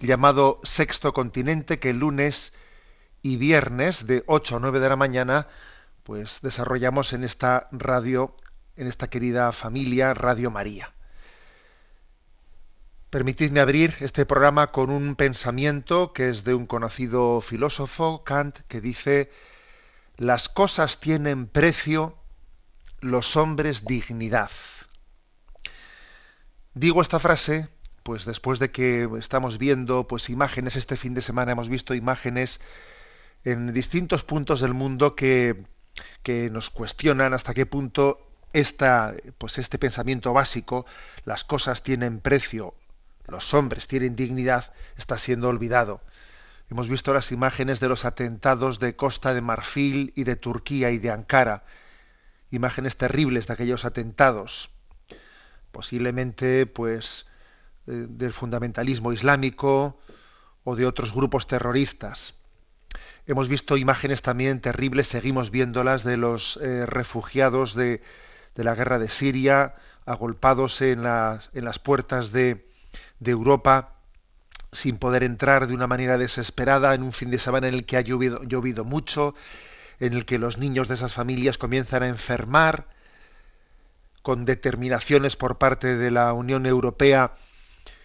llamado Sexto Continente, que lunes y viernes de 8 a 9 de la mañana, pues desarrollamos en esta radio, en esta querida familia Radio María. Permitidme abrir este programa con un pensamiento que es de un conocido filósofo, Kant, que dice, las cosas tienen precio, los hombres dignidad. Digo esta frase, pues después de que estamos viendo pues imágenes este fin de semana hemos visto imágenes en distintos puntos del mundo que, que nos cuestionan hasta qué punto esta, pues este pensamiento básico, las cosas tienen precio, los hombres tienen dignidad, está siendo olvidado. Hemos visto las imágenes de los atentados de Costa de Marfil y de Turquía y de Ankara, imágenes terribles de aquellos atentados, posiblemente pues eh, del fundamentalismo islámico o de otros grupos terroristas. Hemos visto imágenes también terribles, seguimos viéndolas, de los eh, refugiados de, la guerra de Siria, agolpados en las, puertas de, Europa sin poder entrar de una manera desesperada en un fin de semana en el que ha llovido mucho, en el que los niños de esas familias comienzan a enfermar, con determinaciones por parte de la Unión Europea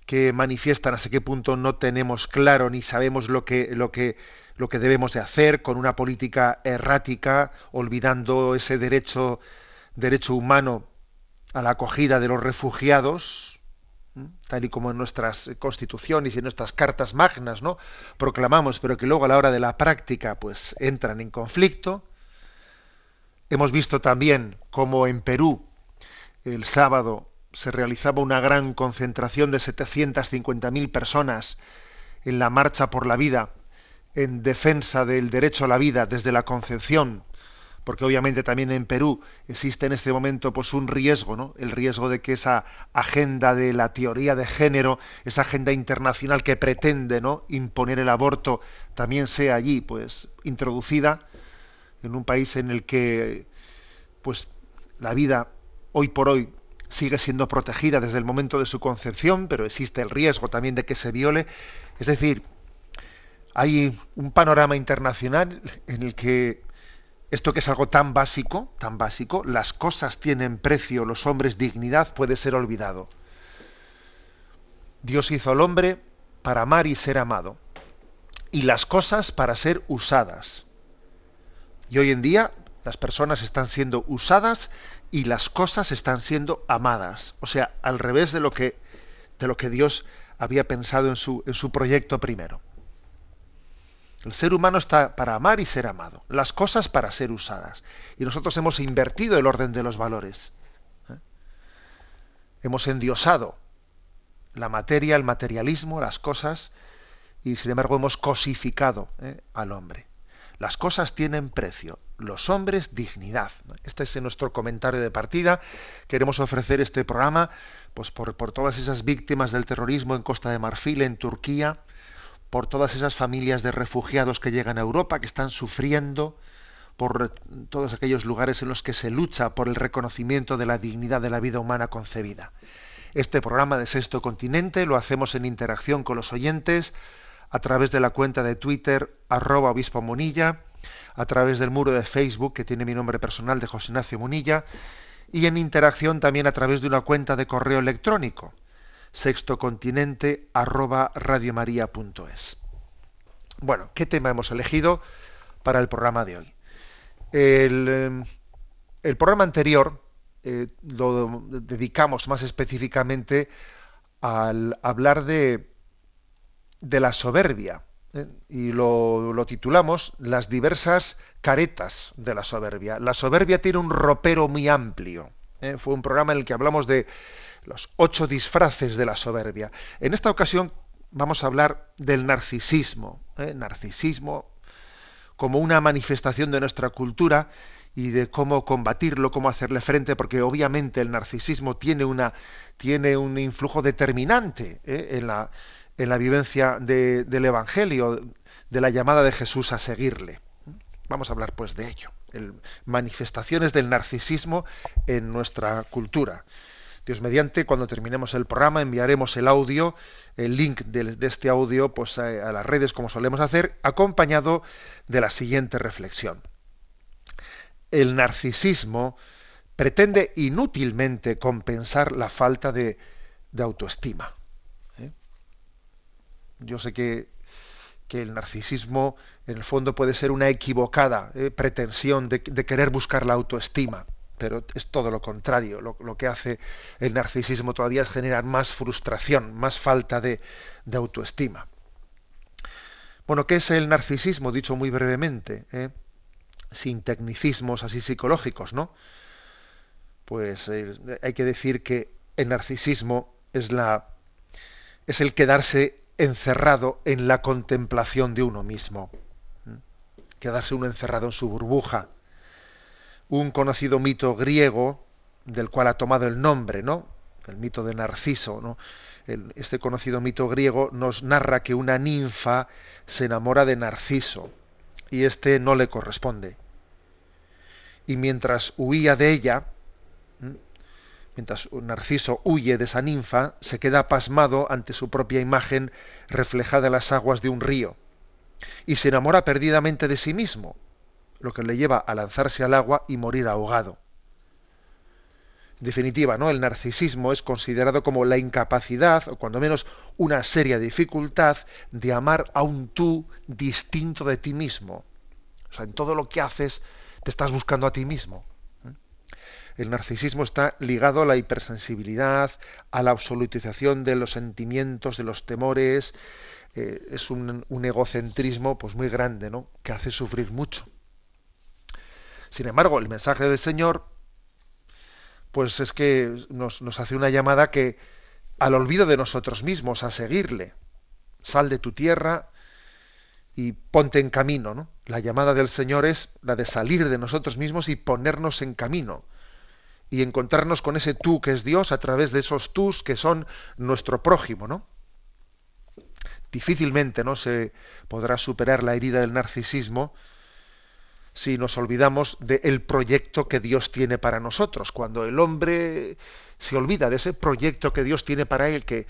que manifiestan hasta qué punto no tenemos claro ni sabemos lo que, lo que, lo que debemos de hacer, con una política errática, olvidando ese derecho, derecho humano a la acogida de los refugiados, tal y como en nuestras constituciones y en nuestras cartas magnas no proclamamos pero que luego a la hora de la práctica pues entran en conflicto. Hemos visto también cómo en Perú el sábado se realizaba una gran concentración de 750.000 personas en la marcha por la vida en defensa del derecho a la vida desde la concepción porque obviamente también en Perú existe en este momento pues un riesgo, ¿no? El riesgo de que esa agenda de la teoría de género, esa agenda internacional que pretende, ¿no? imponer el aborto también sea allí pues introducida en un país en el que pues la vida hoy por hoy sigue siendo protegida desde el momento de su concepción, pero existe el riesgo también de que se viole, es decir, hay un panorama internacional en el que esto que es algo tan básico, tan básico, las cosas tienen precio, los hombres dignidad, puede ser olvidado. Dios hizo al hombre para amar y ser amado, y las cosas para ser usadas. Y hoy en día las personas están siendo usadas y las cosas están siendo amadas, o sea, al revés de lo que, de lo que Dios había pensado en su, en su proyecto primero. El ser humano está para amar y ser amado, las cosas para ser usadas. Y nosotros hemos invertido el orden de los valores. ¿eh? Hemos endiosado la materia, el materialismo, las cosas, y sin embargo hemos cosificado ¿eh? al hombre. Las cosas tienen precio, los hombres dignidad. Este es nuestro comentario de partida. Queremos ofrecer este programa pues, por, todas esas víctimas del terrorismo en Costa de Marfil, en Turquía, por todas esas familias de refugiados que llegan a Europa, que están sufriendo, por todos aquellos lugares en los que se lucha por el reconocimiento de la dignidad de la vida humana concebida. Este programa de Sexto Continente lo hacemos en interacción con los oyentes a través de la cuenta de Twitter arroba obispo Munilla, a través del muro de Facebook que tiene mi nombre personal de José Ignacio Munilla y en interacción también a través de una cuenta de correo electrónico sextocontinente arroba. Bueno, ¿qué tema hemos elegido para el programa de hoy? El, em, el programa anterior eh, lo dedicamos más específicamente al hablar de, de la soberbia ¿eh? y lo, lo, titulamos Las diversas caretas de la soberbia. La soberbia tiene un ropero muy amplio. ¿eh? Fue un programa en el que hablamos de los ocho disfraces de la soberbia. En esta ocasión vamos a hablar del narcisismo. Narcisismo como una manifestación de nuestra cultura y de cómo combatirlo, cómo hacerle frente, porque obviamente el narcisismo tiene, una, tiene un influjo determinante ¿eh? en, la, en, la, vivencia de, del Evangelio, de la llamada de Jesús a seguirle. Vamos a hablar pues de ello, el, manifestaciones del narcisismo en nuestra cultura. Dios mediante, cuando terminemos el programa, enviaremos el audio, el link de, este audio, pues a las redes como solemos hacer, acompañado de la siguiente reflexión el narcisismo pretende inútilmente compensar la falta de, autoestima. Yo sé que, el narcisismo en el fondo puede ser una equivocada ¿eh? pretensión de, querer buscar la autoestima, pero es todo lo contrario. Lo, que hace el narcisismo todavía es generar más frustración, más falta de, de autoestima. Bueno, ¿qué es el narcisismo? Dicho muy brevemente. ¿eh? sin tecnicismos así psicológicos, ¿no? Pues eh, hay que decir que el narcisismo es la es el quedarse encerrado en la contemplación de uno mismo. Quedarse uno encerrado en su burbuja. Un conocido mito griego del cual ha tomado el nombre, ¿no? El mito de Narciso, este conocido mito griego nos narra que una ninfa se enamora de Narciso y éste no le corresponde. Y mientras huía de ella, mientras Narciso huye de esa ninfa, se queda pasmado ante su propia imagen reflejada en las aguas de un río, y se enamora perdidamente de sí mismo, lo que le lleva a lanzarse al agua y morir ahogado. En definitiva, ¿no? El narcisismo es considerado como la incapacidad, o cuando menos una seria dificultad, de amar a un tú distinto de ti mismo. O sea, en todo lo que haces te estás buscando a ti mismo. El narcisismo está ligado a la hipersensibilidad, a la absolutización de los sentimientos, de los temores. Eh, es un, egocentrismo pues muy grande, ¿no? Que hace sufrir mucho. Sin embargo, el mensaje del Señor pues es que nos, hace una llamada que al olvido de nosotros mismos, a seguirle. Sal de tu tierra y ponte en camino. ¿no? La llamada del Señor es la de salir de nosotros mismos y ponernos en camino. Y encontrarnos con ese tú que es Dios a través de esos tus que son nuestro prójimo, ¿no? Difícilmente no se podrá superar la herida del narcisismo si nos olvidamos del proyecto que Dios tiene para nosotros. Cuando el hombre se olvida de ese proyecto que Dios tiene para él, que,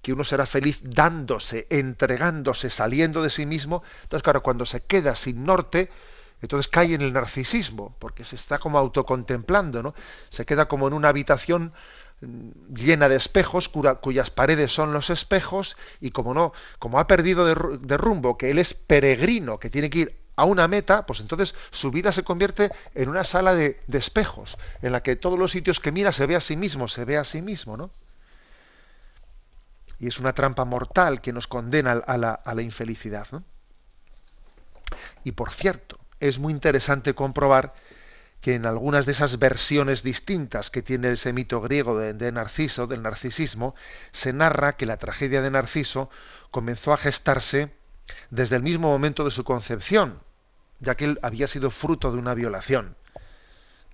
que uno será feliz dándose, entregándose, saliendo de sí mismo, entonces claro, cuando se queda sin norte, entonces cae en el narcisismo, porque se está como autocontemplando, ¿no? Se queda como en una habitación mm, llena de espejos, cuyas paredes son los espejos, y como no, como ha perdido de, rumbo, que él es peregrino, que tiene que ir a una meta, pues entonces su vida se convierte en una sala de, espejos, en la que todos los sitios que mira se ve a sí mismo, se ve a sí mismo, ¿no? Y es una trampa mortal que nos condena a la, infelicidad. Y por cierto, es muy interesante comprobar que en algunas de esas versiones distintas que tiene ese mito griego de, de, Narciso, del narcisismo, se narra que la tragedia de Narciso comenzó a gestarse desde el mismo momento de su concepción, ya que él había sido fruto de una violación.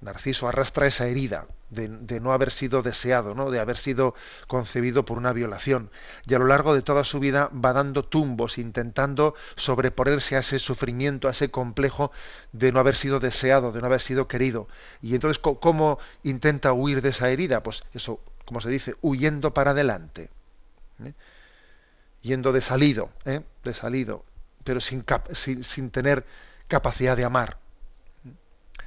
Narciso arrastra esa herida de, no haber sido deseado, ¿no? de haber sido concebido por una violación. Y a lo largo de toda su vida va dando tumbos, intentando sobreponerse a ese sufrimiento, a ese complejo de no haber sido deseado, de no haber sido querido. Y entonces, ¿cómo intenta huir de esa herida? Pues eso, como se dice, huyendo para adelante. ¿eh? Yendo de salido, ¿eh? de salido, pero sin, sin, sin tener capacidad de amar.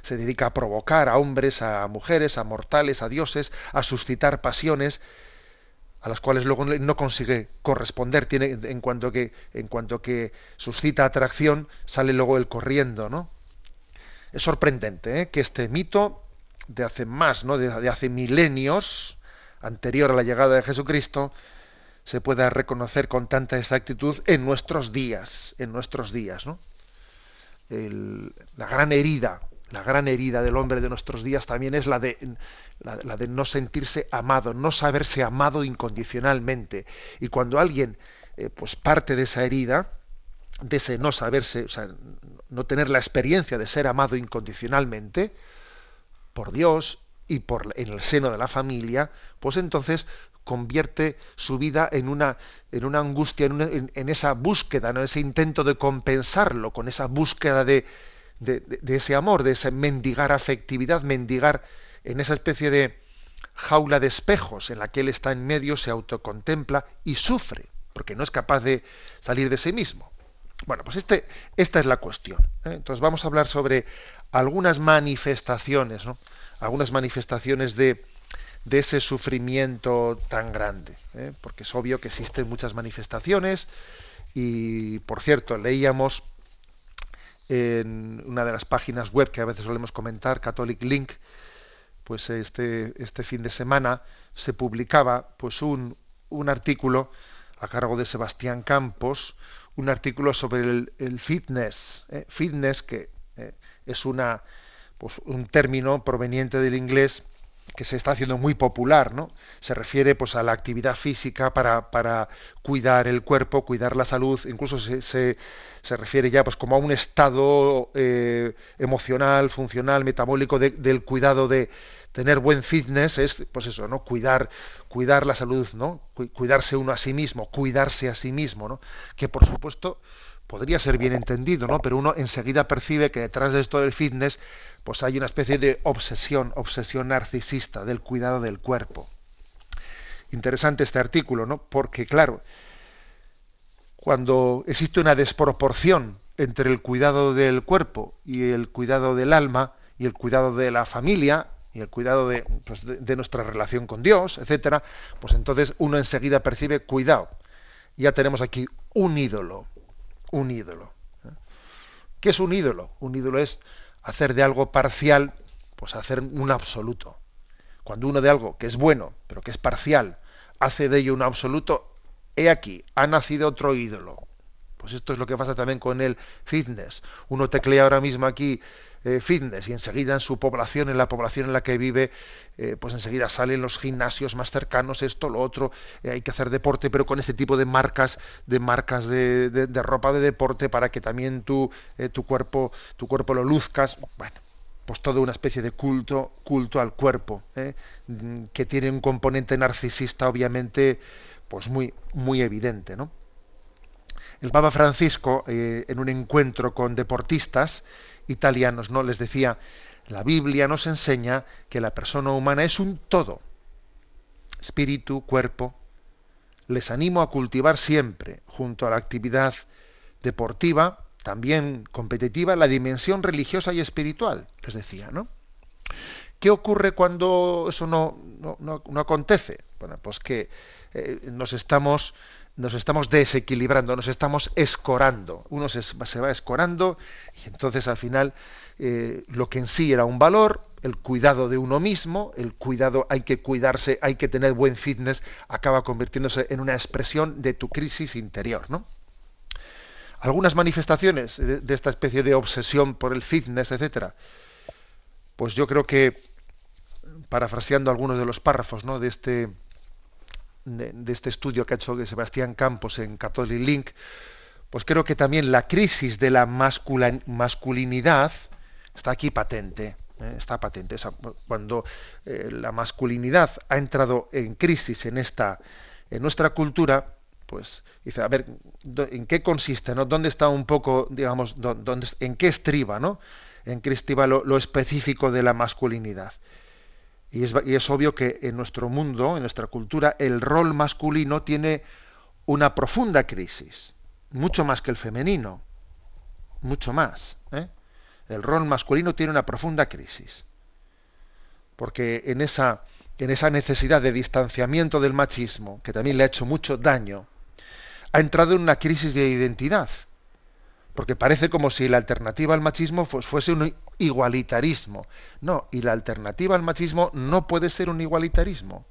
Se dedica a provocar a hombres, a mujeres, a mortales, a dioses, a suscitar pasiones, a las cuales luego no consigue corresponder, tiene, en cuanto que, en cuanto que suscita atracción, sale luego el corriendo, ¿no? Es sorprendente ¿eh? que este mito de hace más, ¿no? de, hace milenios, anterior a la llegada de Jesucristo, se pueda reconocer con tanta exactitud en nuestros días, en nuestros días, ¿no? la gran herida la gran herida del hombre de nuestros días también es la de, la, de no sentirse amado, no saberse amado incondicionalmente. Y cuando alguien eh, pues parte de esa herida, de ese no saberse, o sea, no tener la experiencia de ser amado incondicionalmente por Dios y por en el seno de la familia, pues entonces convierte su vida en una, en una angustia, en, en esa búsqueda, en ese intento de compensarlo, con esa búsqueda de, de, ese amor, de ese mendigar afectividad, mendigar en esa especie de jaula de espejos en la que él está en medio, se autocontempla y sufre, porque no es capaz de salir de sí mismo. Bueno, pues este, esta es la cuestión. ¿eh? Entonces vamos a hablar sobre algunas manifestaciones, ¿no? algunas manifestaciones de, de ese sufrimiento tan grande, ¿eh? porque es obvio que existen muchas manifestaciones y, por cierto, leíamos en una de las páginas web que a veces solemos comentar, Catholic Link, pues este, este fin de semana se publicaba pues un, un artículo a cargo de Sebastián Campos, un artículo sobre el, fitness, ¿eh? fitness que eh, es una pues un término proveniente del inglés que se está haciendo muy popular, ¿no? Se refiere pues a la actividad física para, para cuidar el cuerpo, cuidar la salud, incluso se, se, se refiere ya pues como a un estado eh, emocional, funcional, metabólico del cuidado de tener buen fitness, es pues eso, ¿no? Cuidar, cuidar la salud, ¿no? Cuidarse uno a sí mismo, cuidarse a sí mismo, ¿no? Que por supuesto podría ser bien entendido, ¿no? Pero uno enseguida percibe que detrás de esto del fitness pues hay una especie de obsesión, obsesión narcisista del cuidado del cuerpo. Interesante este artículo, ¿no? Porque, claro, cuando existe una desproporción entre el cuidado del cuerpo y el cuidado del alma y el cuidado de la familia y el cuidado de, pues, nuestra relación con Dios, etcétera, pues entonces uno enseguida percibe cuidado. Ya tenemos aquí un ídolo, un ídolo. ¿eh? ¿Qué es un ídolo? Un ídolo es hacer de algo parcial, pues hacer un absoluto. Cuando uno de algo que es bueno, pero que es parcial, hace de ello un absoluto, he aquí, ha nacido otro ídolo. Pues esto es lo que pasa también con el fitness. Uno teclea ahora mismo aquí eh, fitness y enseguida en su población, en la población en la que vive, eh, pues enseguida salen los gimnasios más cercanos, esto, lo otro, eh, hay que hacer deporte, pero con ese tipo de marcas, de marcas de, de, ropa de deporte para que también tu, tu cuerpo, tu cuerpo lo luzcas. Bueno, pues toda una especie de culto, culto al cuerpo, que tiene un componente narcisista, obviamente, pues muy, muy evidente, ¿no? El Papa Francisco, eh, en un encuentro con deportistas italianos, ¿no? les decía, la Biblia nos enseña que la persona humana es un todo, espíritu, cuerpo. Les animo a cultivar siempre, junto a la actividad deportiva, también competitiva, la dimensión religiosa y espiritual, les decía, ¿no? ¿Qué ocurre cuando eso no, no, acontece? Bueno, pues que eh, nos estamos nos estamos desequilibrando, nos estamos escorando. Uno se, va escorando y entonces al final eh, lo que en sí era un valor, el cuidado de uno mismo, el cuidado, hay que cuidarse, hay que tener buen fitness, acaba convirtiéndose en una expresión de tu crisis interior. ¿no? Algunas manifestaciones de, de esta especie de obsesión por el fitness, etcétera, pues yo creo que, parafraseando algunos de los párrafos ¿no? de este de, este estudio que ha hecho Sebastián Campos en Catholic Link, pues creo que también la crisis de la masculinidad está aquí patente. ¿eh? Está patente. cuando eh, la masculinidad ha entrado en crisis en esta, en nuestra cultura, pues dice, a ver, ¿en qué consiste? ¿no? ¿Dónde está un poco, digamos, dónde, en qué estriba, ¿no? En qué estriba lo específico de la masculinidad. Y es, obvio que en nuestro mundo, en nuestra cultura, el rol masculino tiene una profunda crisis, mucho más que el femenino, mucho más. ¿eh? El rol masculino tiene una profunda crisis, porque en esa, en esa necesidad de distanciamiento del machismo, que también le ha hecho mucho daño, ha entrado en una crisis de identidad. Porque parece como si la alternativa al machismo fuese un igualitarismo. No, y la alternativa al machismo no puede ser un igualitarismo.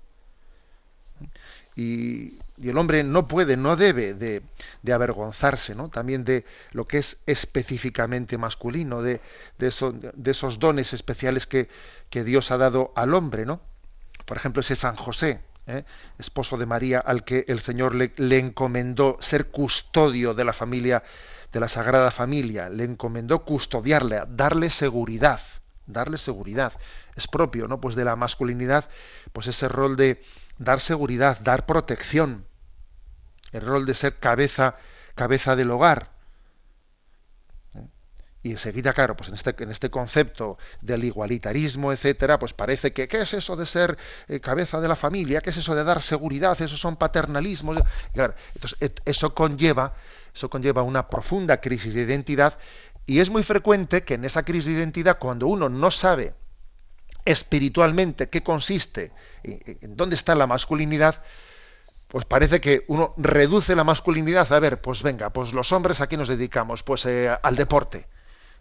Y, el hombre no puede, no debe de, avergonzarse ¿no? también de lo que es específicamente masculino, de, de, esos dones especiales que, que, Dios ha dado al hombre. ¿no? Por ejemplo, ese San José, ¿eh? esposo de María, al que el Señor le, le encomendó ser custodio de la familia de la Sagrada Familia, le encomendó custodiarle, darle seguridad, darle seguridad. Es propio, ¿no? Pues de la masculinidad, pues ese rol de dar seguridad, dar protección, el rol de ser cabeza, cabeza del hogar. ¿Eh? Y enseguida, claro, pues en este, en este concepto del igualitarismo, etcétera, pues parece que, ¿qué es eso de ser eh, cabeza de la familia? ¿Qué es eso de dar seguridad? Eso son paternalismos. Claro, entonces, eso conlleva eso conlleva una profunda crisis de identidad y es muy frecuente que en esa crisis de identidad, cuando uno no sabe espiritualmente qué consiste, en dónde está la masculinidad, pues parece que uno reduce la masculinidad a ver, pues venga, pues los hombres a qué nos dedicamos, pues eh, al deporte.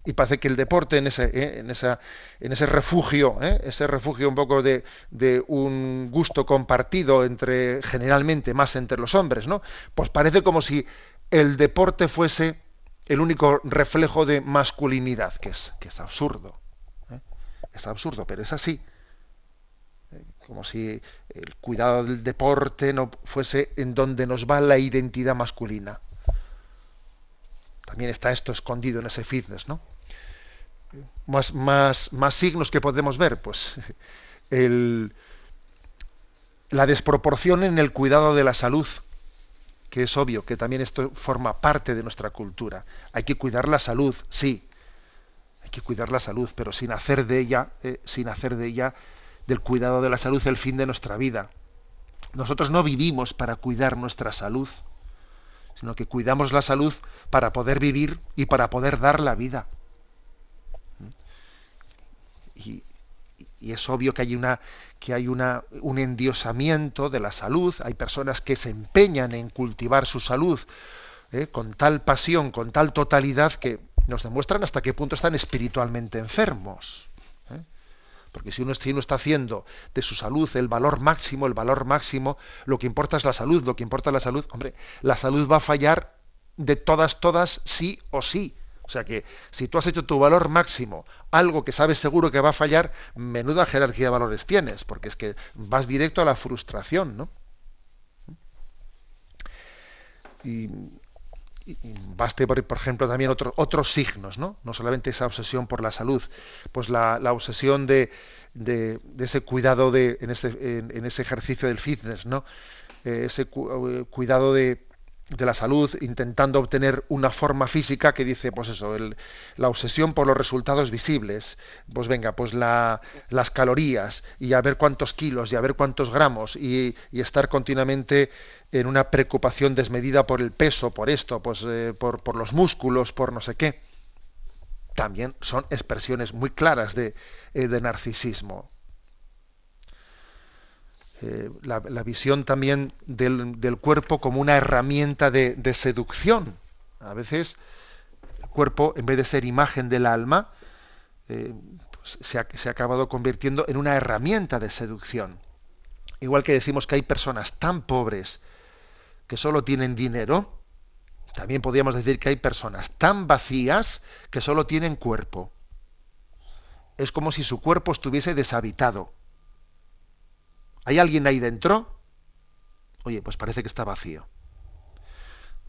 Y parece que el deporte en ese, eh, en esa, en ese refugio, eh, ese refugio un poco de, de, un gusto compartido entre, generalmente más entre los hombres, ¿no? Pues parece como si el deporte fuese el único reflejo de masculinidad, que es, que es absurdo. ¿eh? Es absurdo, pero es así. ¿Eh? Como si el cuidado del deporte no fuese en donde nos va la identidad masculina. También está esto escondido en ese fitness, ¿no? Más, más, más signos que podemos ver, pues el, la desproporción en el cuidado de la salud que es obvio que también esto forma parte de nuestra cultura. Hay que cuidar la salud, sí, hay que cuidar la salud, pero sin hacer de ella, eh, sin hacer de ella, del cuidado de la salud, el fin de nuestra vida. Nosotros no vivimos para cuidar nuestra salud, sino que cuidamos la salud para poder vivir y para poder dar la vida. Y, y es obvio que hay una que hay una, un endiosamiento de la salud, hay personas que se empeñan en cultivar su salud ¿eh? con tal pasión, con tal totalidad que nos demuestran hasta qué punto están espiritualmente enfermos. ¿eh? Porque si uno, si uno, está haciendo de su salud el valor máximo, el valor máximo, lo que importa es la salud, lo que importa es la salud, hombre, la salud va a fallar de todas, todas, sí o sí. Sea que si tú has hecho tu valor máximo, algo que sabes seguro que va a fallar, menuda jerarquía de valores tienes, porque es que vas directo a la frustración, ¿no? Y, baste, por, ejemplo, también otros signos, ¿no? No solamente esa obsesión por la salud, pues la, obsesión de, de, ese cuidado de, en, ese, en, ese ejercicio del fitness, ¿no? Eh, ese eh, cuidado de, de la salud intentando obtener una forma física que dice pues eso la obsesión por los resultados visibles. Pues venga pues la, las calorías y a ver cuántos kilos y a ver cuántos gramos y, estar continuamente en una preocupación desmedida por el peso por esto pues eh, por, los músculos por no sé qué. También son expresiones muy claras de, eh, de narcisismo eh, la, visión también del, cuerpo como una herramienta de, seducción. A veces el cuerpo, en vez de ser imagen del alma, eh, pues se, ha, se ha acabado convirtiendo en una herramienta de seducción. Igual que decimos que hay personas tan pobres que solo tienen dinero, también podríamos decir que hay personas tan vacías que solo tienen cuerpo. Es como si su cuerpo estuviese deshabitado. ¿Hay alguien ahí dentro? Oye, pues parece que está vacío.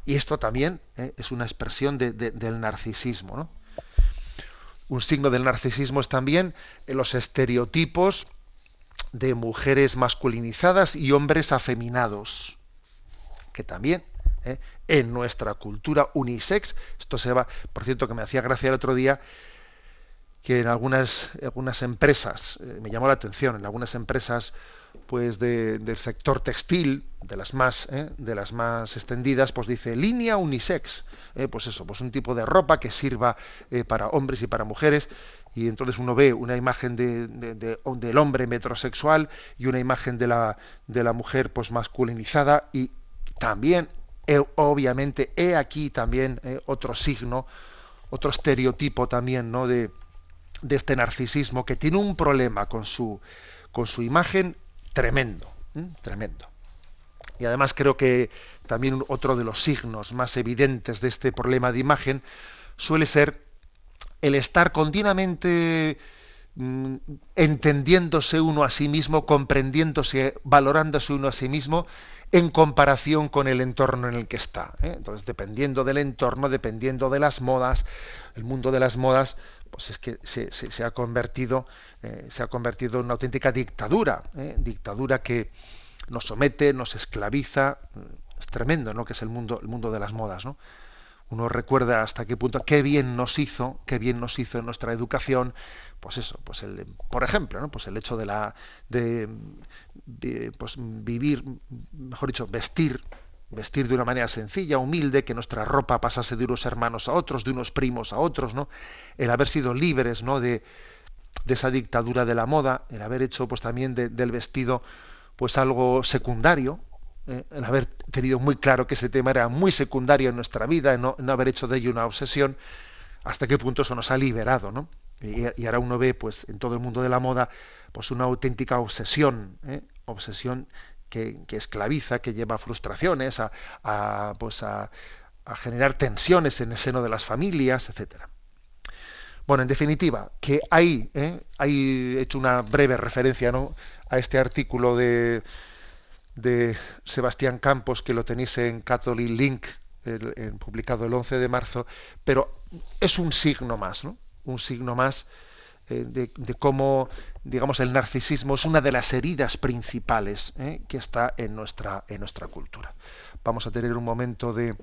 Y esto también ¿eh? es una expresión del narcisismo. ¿no? Un signo del narcisismo es también en los estereotipos de mujeres masculinizadas y hombres afeminados, que también ¿eh? en nuestra cultura unisex, esto se va, por cierto que me hacía gracia el otro día, que en algunas, algunas empresas, eh, me llamó la atención, en algunas empresas pues del sector textil, de las más, eh, de las más extendidas, pues dice línea unisex, eh, pues eso, pues un tipo de ropa que sirva para hombres y para mujeres, y entonces uno ve una imagen de, del hombre metrosexual y una imagen de la, de la mujer pues masculinizada, y también, obviamente, he aquí también otro signo, otro estereotipo también, ¿no? de de este narcisismo que tiene un problema con su, con su imagen tremendo, tremendo. Y además creo que también otro de los signos más evidentes de este problema de imagen suele ser el estar continuamente mm, entendiéndose uno a sí mismo, comprendiéndose, valorándose uno a sí mismo en comparación con el entorno en el que está. ¿eh? Entonces, dependiendo del entorno, dependiendo de las modas, el mundo de las modas, pues es que se, ha convertido eh, se ha convertido en una auténtica dictadura ¿eh? dictadura que nos somete nos esclaviza es tremendo no que es el mundo el mundo de las modas no uno recuerda hasta qué punto qué bien nos hizo qué bien nos hizo en nuestra educación pues eso pues el por ejemplo ¿no? pues el hecho de la de, pues vivir mejor dicho vestir vestir de una manera sencilla, humilde, que nuestra ropa pasase de unos hermanos a otros, de unos primos a otros, ¿no? El haber sido libres, ¿no? De, de esa dictadura de la moda, el haber hecho, pues también del vestido, pues algo secundario, ¿eh? el haber tenido muy claro que ese tema era muy secundario en nuestra vida, no, haber hecho de ello una obsesión, hasta qué punto eso nos ha liberado, ¿no? Y, ahora uno ve, pues, en todo el mundo de la moda, pues una auténtica obsesión, ¿eh? obsesión que, esclaviza, que lleva frustraciones, a, pues a, generar tensiones en el seno de las familias, etcétera. Bueno, en definitiva, que hay, ¿eh? hay hecho una breve referencia ¿no? a este artículo de, de Sebastián Campos, que lo tenéis en Catholic Link, publicado el 11 de marzo, pero es un signo más, ¿no? Un signo más eh, de, cómo, digamos, el narcisismo es una de las heridas principales eh, que está en nuestra, en nuestra cultura. Vamos a tener un momento de,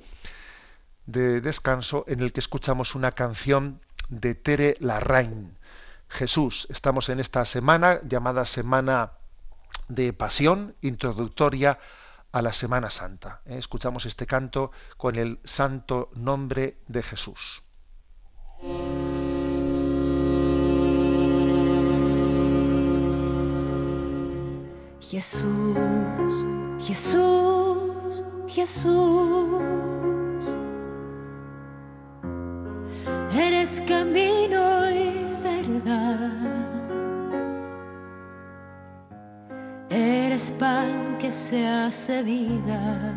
de descanso en el que escuchamos una canción de Tere Larrain. Jesús, estamos en esta semana llamada Semana de Pasión, introductoria a la Semana Santa. Eh, escuchamos este canto con el santo nombre de Jesús. Jesús, Jesús, Jesús. Eres camino y verdad. Eres pan que se hace vida.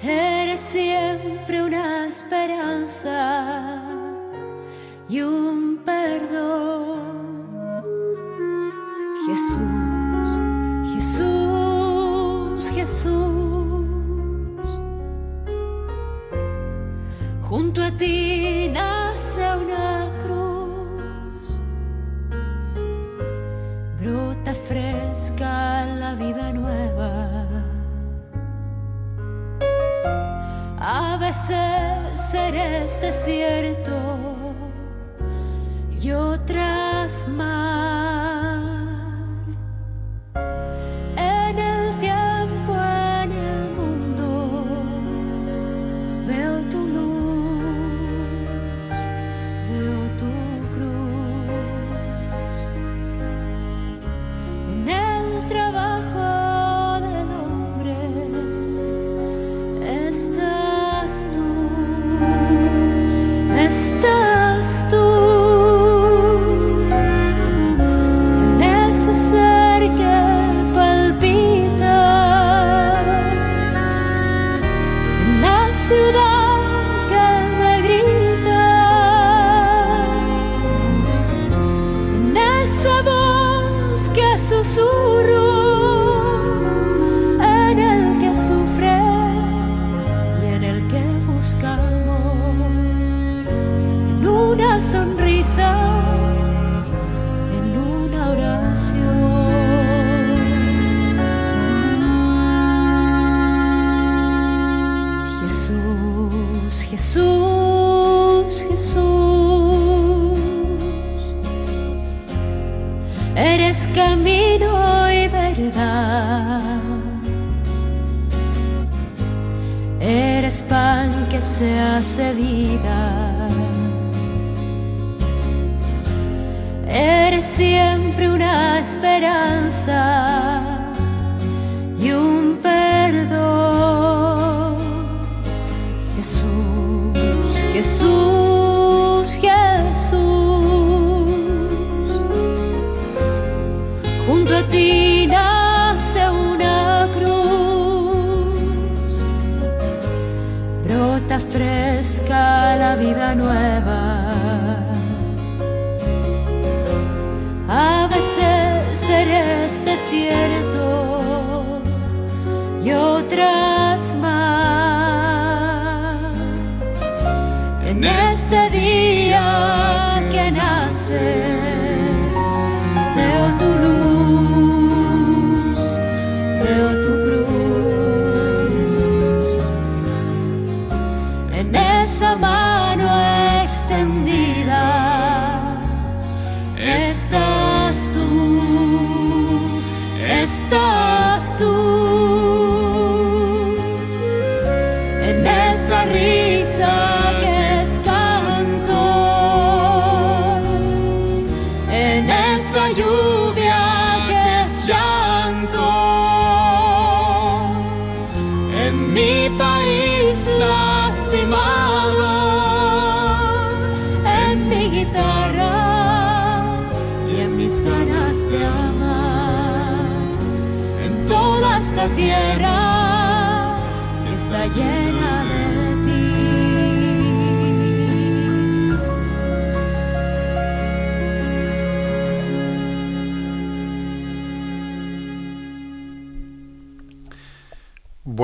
Eres siempre una esperanza y un perdón. Jesús, Jesús, Jesús. Junto a ti nace una cruz, brota fresca la vida nueva. A veces eres desierto y otras más. Jesús, Jesús. Junto a ti nace una cruz. Brota fresca la vida nueva.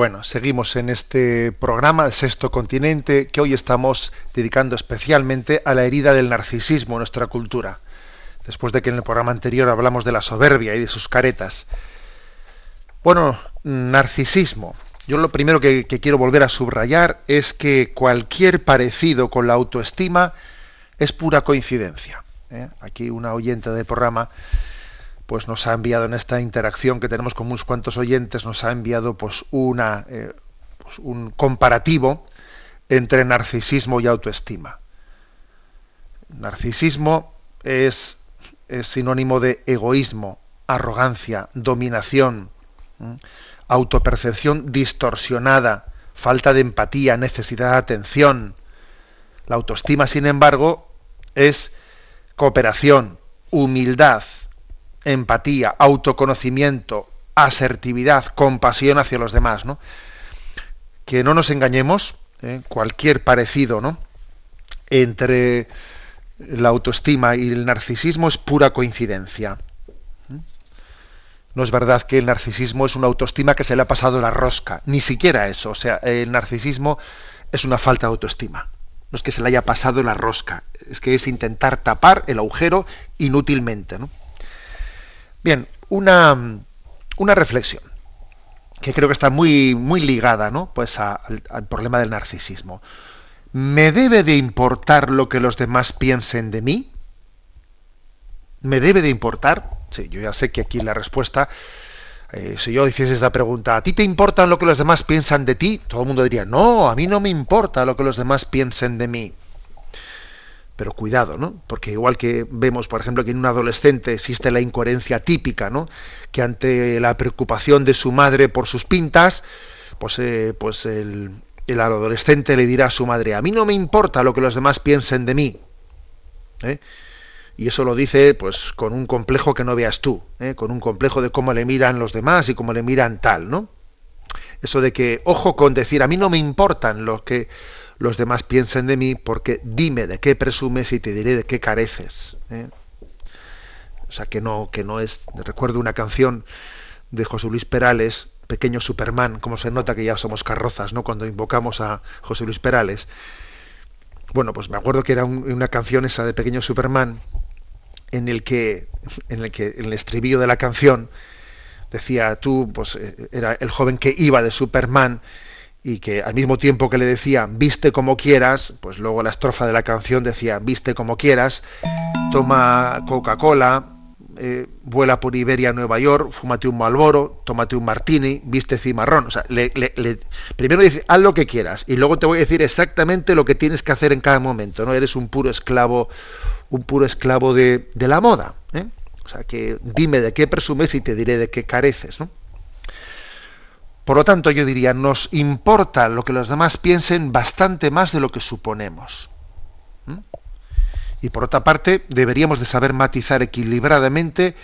Bueno, seguimos en este programa, el Sexto Continente, que hoy estamos dedicando especialmente a la herida del narcisismo en nuestra cultura. Después de que en el programa anterior hablamos de la soberbia y de sus caretas. Bueno, narcisismo. Yo lo primero que, quiero volver a subrayar es que cualquier parecido con la autoestima es pura coincidencia. ¿eh? Aquí una oyente del programa pues nos ha enviado en esta interacción que tenemos con unos cuantos oyentes, nos ha enviado pues una eh, pues, un comparativo entre narcisismo y autoestima. Narcisismo es, es sinónimo de egoísmo, arrogancia, dominación, autopercepción distorsionada, falta de empatía, necesidad de atención. La autoestima, sin embargo, es cooperación, humildad, empatía, autoconocimiento, asertividad, compasión hacia los demás, ¿no? Que no nos engañemos, ¿eh? cualquier parecido, ¿no? Entre la autoestima y el narcisismo es pura coincidencia. ¿Mm? No es verdad que el narcisismo es una autoestima que se le ha pasado la rosca, ni siquiera eso. O sea, el narcisismo es una falta de autoestima. No es que se le haya pasado la rosca, es que es intentar tapar el agujero inútilmente, ¿no? Bien, una, una reflexión que creo que está muy, muy ligada ¿no? pues al problema del narcisismo. ¿Me debe de importar lo que los demás piensen de mí? ¿Me debe de importar? Sí, yo ya sé que aquí la respuesta, eh, si yo hiciese esta pregunta, ¿a ti te importa lo que los demás piensan de ti? Todo el mundo diría, no, a mí no me importa lo que los demás piensen de mí. Pero cuidado, ¿no? Porque igual que vemos, por ejemplo, que en un adolescente existe la incoherencia típica, ¿no? Que ante la preocupación de su madre por sus pintas, pues, eh, pues el, adolescente le dirá a su madre, a mí no me importa lo que los demás piensen de mí. ¿eh? Y eso lo dice pues con un complejo que no veas tú, ¿eh? con un complejo de cómo le miran los demás y cómo le miran tal, ¿no? Eso de que, ojo con decir, a mí no me importan lo que los demás piensen de mí, porque dime de qué presumes y te diré de qué careces. ¿eh? O sea, que no, que no es. Recuerdo una canción de José Luis Perales, Pequeño Superman, como se nota que ya somos carrozas, ¿no? Cuando invocamos a José Luis Perales. Bueno, pues me acuerdo que era un- una canción esa de Pequeño Superman, en el que, en el que, en el estribillo de la canción, decía tú, pues eh, era el joven que iba de Superman y que al mismo tiempo que le decía viste como quieras, pues luego la estrofa de la canción decía viste como quieras, toma Coca-Cola, eh, vuela por Iberia a Nueva York, fúmate un Malboro, tómate un martini, viste cimarrón. O sea, le, primero dice, haz lo que quieras, y luego te voy a decir exactamente lo que tienes que hacer en cada momento. No eres un puro esclavo, un puro esclavo de, la moda. ¿eh? O sea, que dime de qué presumes y te diré de qué careces. Por lo tanto, yo diría, nos importa lo que los demás piensen bastante más de lo que suponemos. Y por otra parte, deberíamos de saber matizar equilibradamente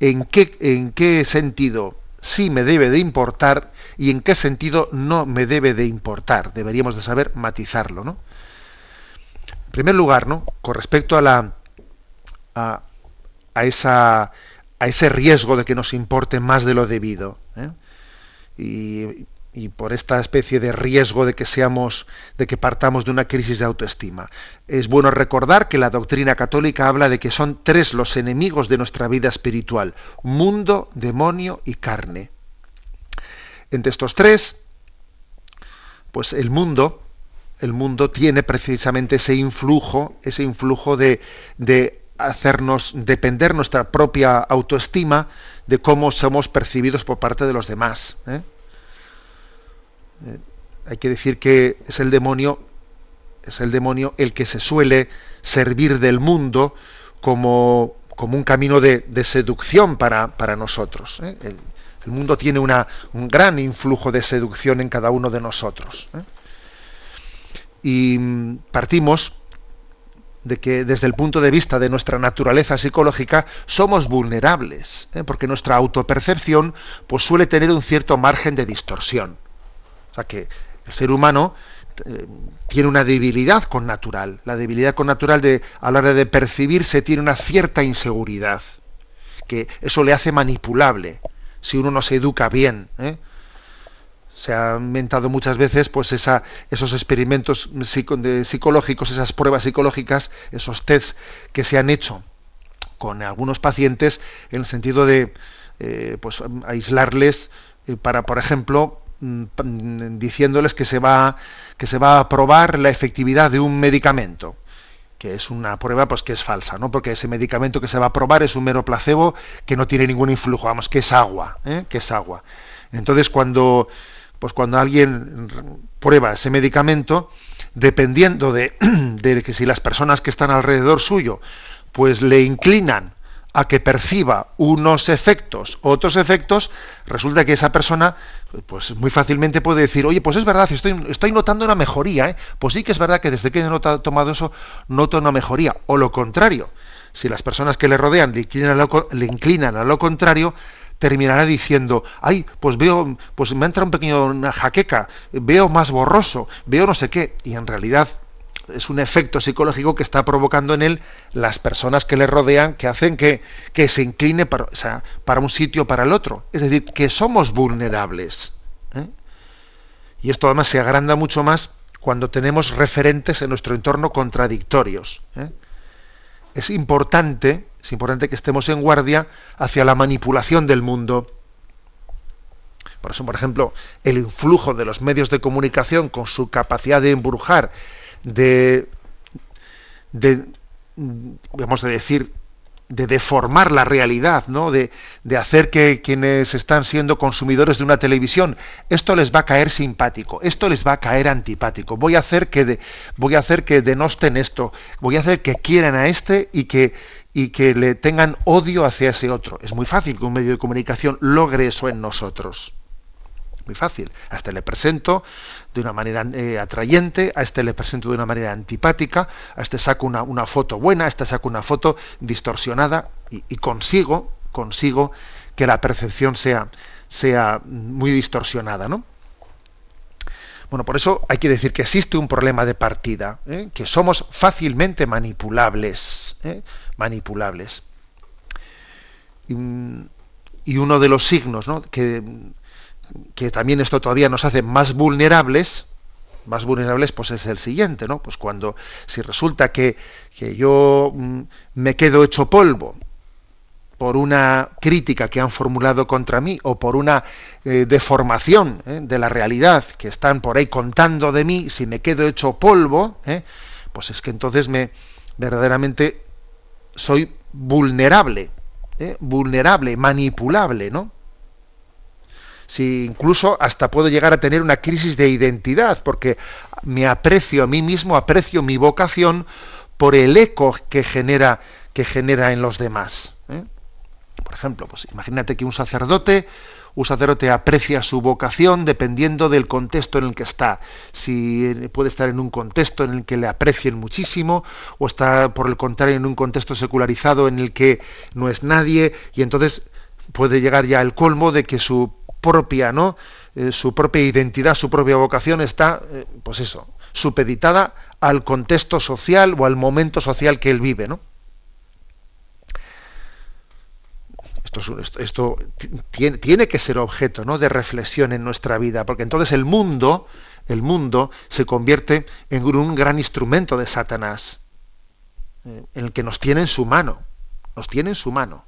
en qué, en qué sentido sí me debe de importar y en qué sentido no me debe de importar. Deberíamos de saber matizarlo, ¿no? En primer lugar, ¿no? Con respecto a la a, esa a ese riesgo de que nos importe más de lo debido. ¿eh? Y, por esta especie de riesgo de que seamos de que partamos de una crisis de autoestima. Es bueno recordar que la doctrina católica habla de que son tres los enemigos de nuestra vida espiritual: mundo, demonio y carne. Entre estos tres, pues el mundo, el mundo tiene precisamente ese influjo, ese influjo de, de hacernos depender nuestra propia autoestima de cómo somos percibidos por parte de los demás. ¿eh? Eh, hay que decir que es el demonio, es el demonio el que se suele servir del mundo como, como un camino de, seducción para, para nosotros. ¿eh? El, mundo tiene una, un gran influjo de seducción en cada uno de nosotros. Y mm, partimos de que desde el punto de vista de nuestra naturaleza psicológica somos vulnerables, porque nuestra autopercepción pues, suele tener un cierto margen de distorsión. O sea que el ser humano eh, tiene una debilidad con natural. La debilidad con natural de a la hora de percibirse tiene una cierta inseguridad, que eso le hace manipulable si uno no se educa bien. ¿eh? Se ha inventado muchas veces pues esa, esos experimentos psicológicos, esas pruebas psicológicas, esos tests que se han hecho con algunos pacientes en el sentido de eh, pues aislarles para, por ejemplo, Mm, diciéndoles que se va que se va a probar la efectividad de un medicamento que es una prueba pues que es falsa no porque ese medicamento que se va a probar es un mero placebo que no tiene ningún influjo vamos que es agua ¿eh? que es agua entonces cuando pues cuando alguien prueba ese medicamento dependiendo de, que si las personas que están alrededor suyo pues le inclinan a que perciba unos efectos, otros efectos, resulta que esa persona pues muy fácilmente puede decir, oye, pues es verdad, estoy, notando una mejoría, ¿eh? pues sí que es verdad que desde que he tomado eso noto una mejoría, o lo contrario, si las personas que le rodean le inclinan a lo contrario, terminará diciendo, ay, pues veo, pues me entra un pequeño una jaqueca, veo más borroso, veo no sé qué, y en realidad es un efecto psicológico que está provocando en él las personas que le rodean, que hacen que, que se incline para, para un sitio o para el otro. Es decir, que somos vulnerables. ¿eh? Y esto además se agranda mucho más cuando tenemos referentes en nuestro entorno contradictorios. ¿eh? Es importante, es importante que estemos en guardia hacia la manipulación del mundo. Por eso, por ejemplo, el influjo de los medios de comunicación con su capacidad de embrujar de, de vamos a decir, de deformar la realidad, ¿no? De, de, hacer que quienes están siendo consumidores de una televisión, esto les va a caer simpático, esto les va a caer antipático. Voy a hacer que de, voy a hacer que denosten esto, voy a hacer que quieran a este y que y que le tengan odio hacia ese otro. Es muy fácil que un medio de comunicación logre eso en nosotros muy fácil. A este le presento de una manera eh, atrayente, a este le presento de una manera antipática, a este saco una, una foto buena, a este saco una foto distorsionada y, consigo, consigo que la percepción sea, sea muy distorsionada, ¿no? Bueno, por eso hay que decir que existe un problema de partida, ¿eh? que somos fácilmente manipulables, ¿eh? manipulables. Y, y, uno de los signos ¿no? que que también esto todavía nos hace más vulnerables, más vulnerables, pues es el siguiente, ¿no? Pues cuando, si resulta que, que yo mm, me quedo hecho polvo por una crítica que han formulado contra mí o por una eh, deformación ¿eh? de la realidad que están por ahí contando de mí, si me quedo hecho polvo, ¿eh? pues es que entonces me verdaderamente soy vulnerable vulnerable, manipulable, ¿no? Si incluso hasta puedo llegar a tener una crisis de identidad, porque me aprecio a mí mismo, aprecio mi vocación por el eco que genera, que genera en los demás. ¿eh? Por ejemplo, pues imagínate que un sacerdote un sacerdote aprecia su vocación dependiendo del contexto en el que está. Si puede estar en un contexto en el que le aprecien muchísimo o está, por el contrario, en un contexto secularizado en el que no es nadie y entonces puede llegar ya al colmo de que su propia, ¿no? Eh, su propia identidad, su propia vocación está, eh, pues eso, supeditada al contexto social o al momento social que él vive, ¿no? Esto, tiene, que ser objeto ¿no? de reflexión en nuestra vida, porque entonces el mundo, el mundo se convierte en un gran instrumento de Satanás, eh, en el que nos tiene en su mano, nos tiene en su mano.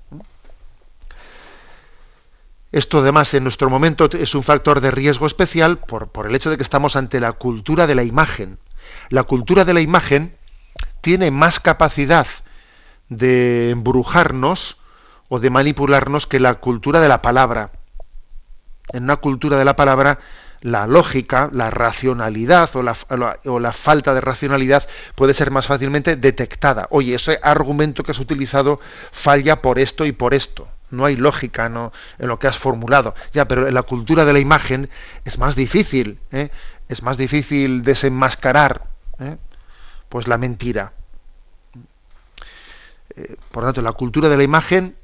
Esto además en nuestro momento es un factor de riesgo especial por, el hecho de que estamos ante la cultura de la imagen. La cultura de la imagen tiene más capacidad de embrujarnos o de manipularnos que la cultura de la palabra. En una cultura de la palabra, la lógica, la racionalidad o la, o la, falta de racionalidad puede ser más fácilmente detectada. Oye, ese argumento que has utilizado falla por esto y por esto. No hay lógica ¿no? en lo que has formulado. Ya, pero en la cultura de la imagen es más difícil, ¿eh? es más difícil desenmascarar ¿eh? pues la mentira. Eh, por lo tanto, la cultura de la imagen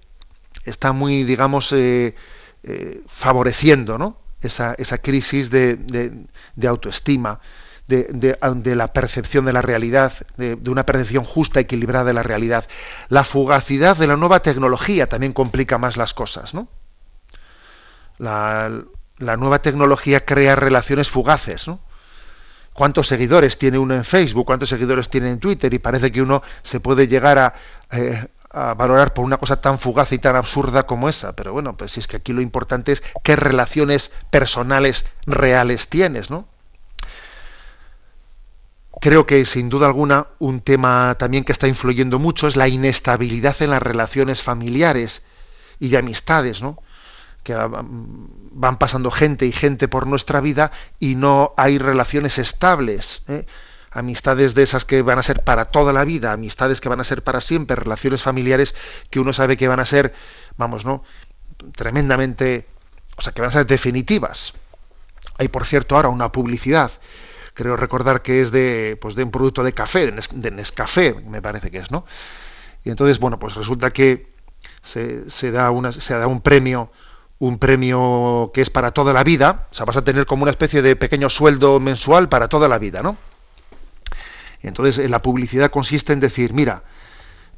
está muy, digamos, eh, eh, favoreciendo ¿no? Esa, esa, crisis de, autoestima, de, la percepción de la realidad, de, una percepción justa, equilibrada de la realidad. La fugacidad de la nueva tecnología también complica más las cosas. ¿no? La, la nueva tecnología crea relaciones fugaces. ¿no? cuántos seguidores tiene uno en Facebook, cuántos seguidores tiene en Twitter, y parece que uno se puede llegar a, eh, valorar por una cosa tan fugaz y tan absurda como esa. Pero bueno, pues si es que aquí lo importante es qué relaciones personales reales tienes, ¿no? Creo que sin duda alguna un tema también que está influyendo mucho es la inestabilidad en las relaciones familiares y de amistades, ¿no? Que van pasando gente y gente por nuestra vida y no hay relaciones estables. ¿eh? Amistades de esas que van a ser para toda la vida, amistades que van a ser para siempre, relaciones familiares que uno sabe que van a ser, vamos, ¿no? Tremendamente, o sea, que van a ser definitivas. Hay, por cierto, ahora una publicidad, creo recordar que es de, pues, de un producto de café, de Nescafé, me parece que es, ¿no? Y entonces, bueno, pues resulta que se, se da, una, se da un premio un premio que es para toda la vida, o sea, vas a tener como una especie de pequeño sueldo mensual para toda la vida, ¿no? Entonces, la publicidad consiste en decir, mira,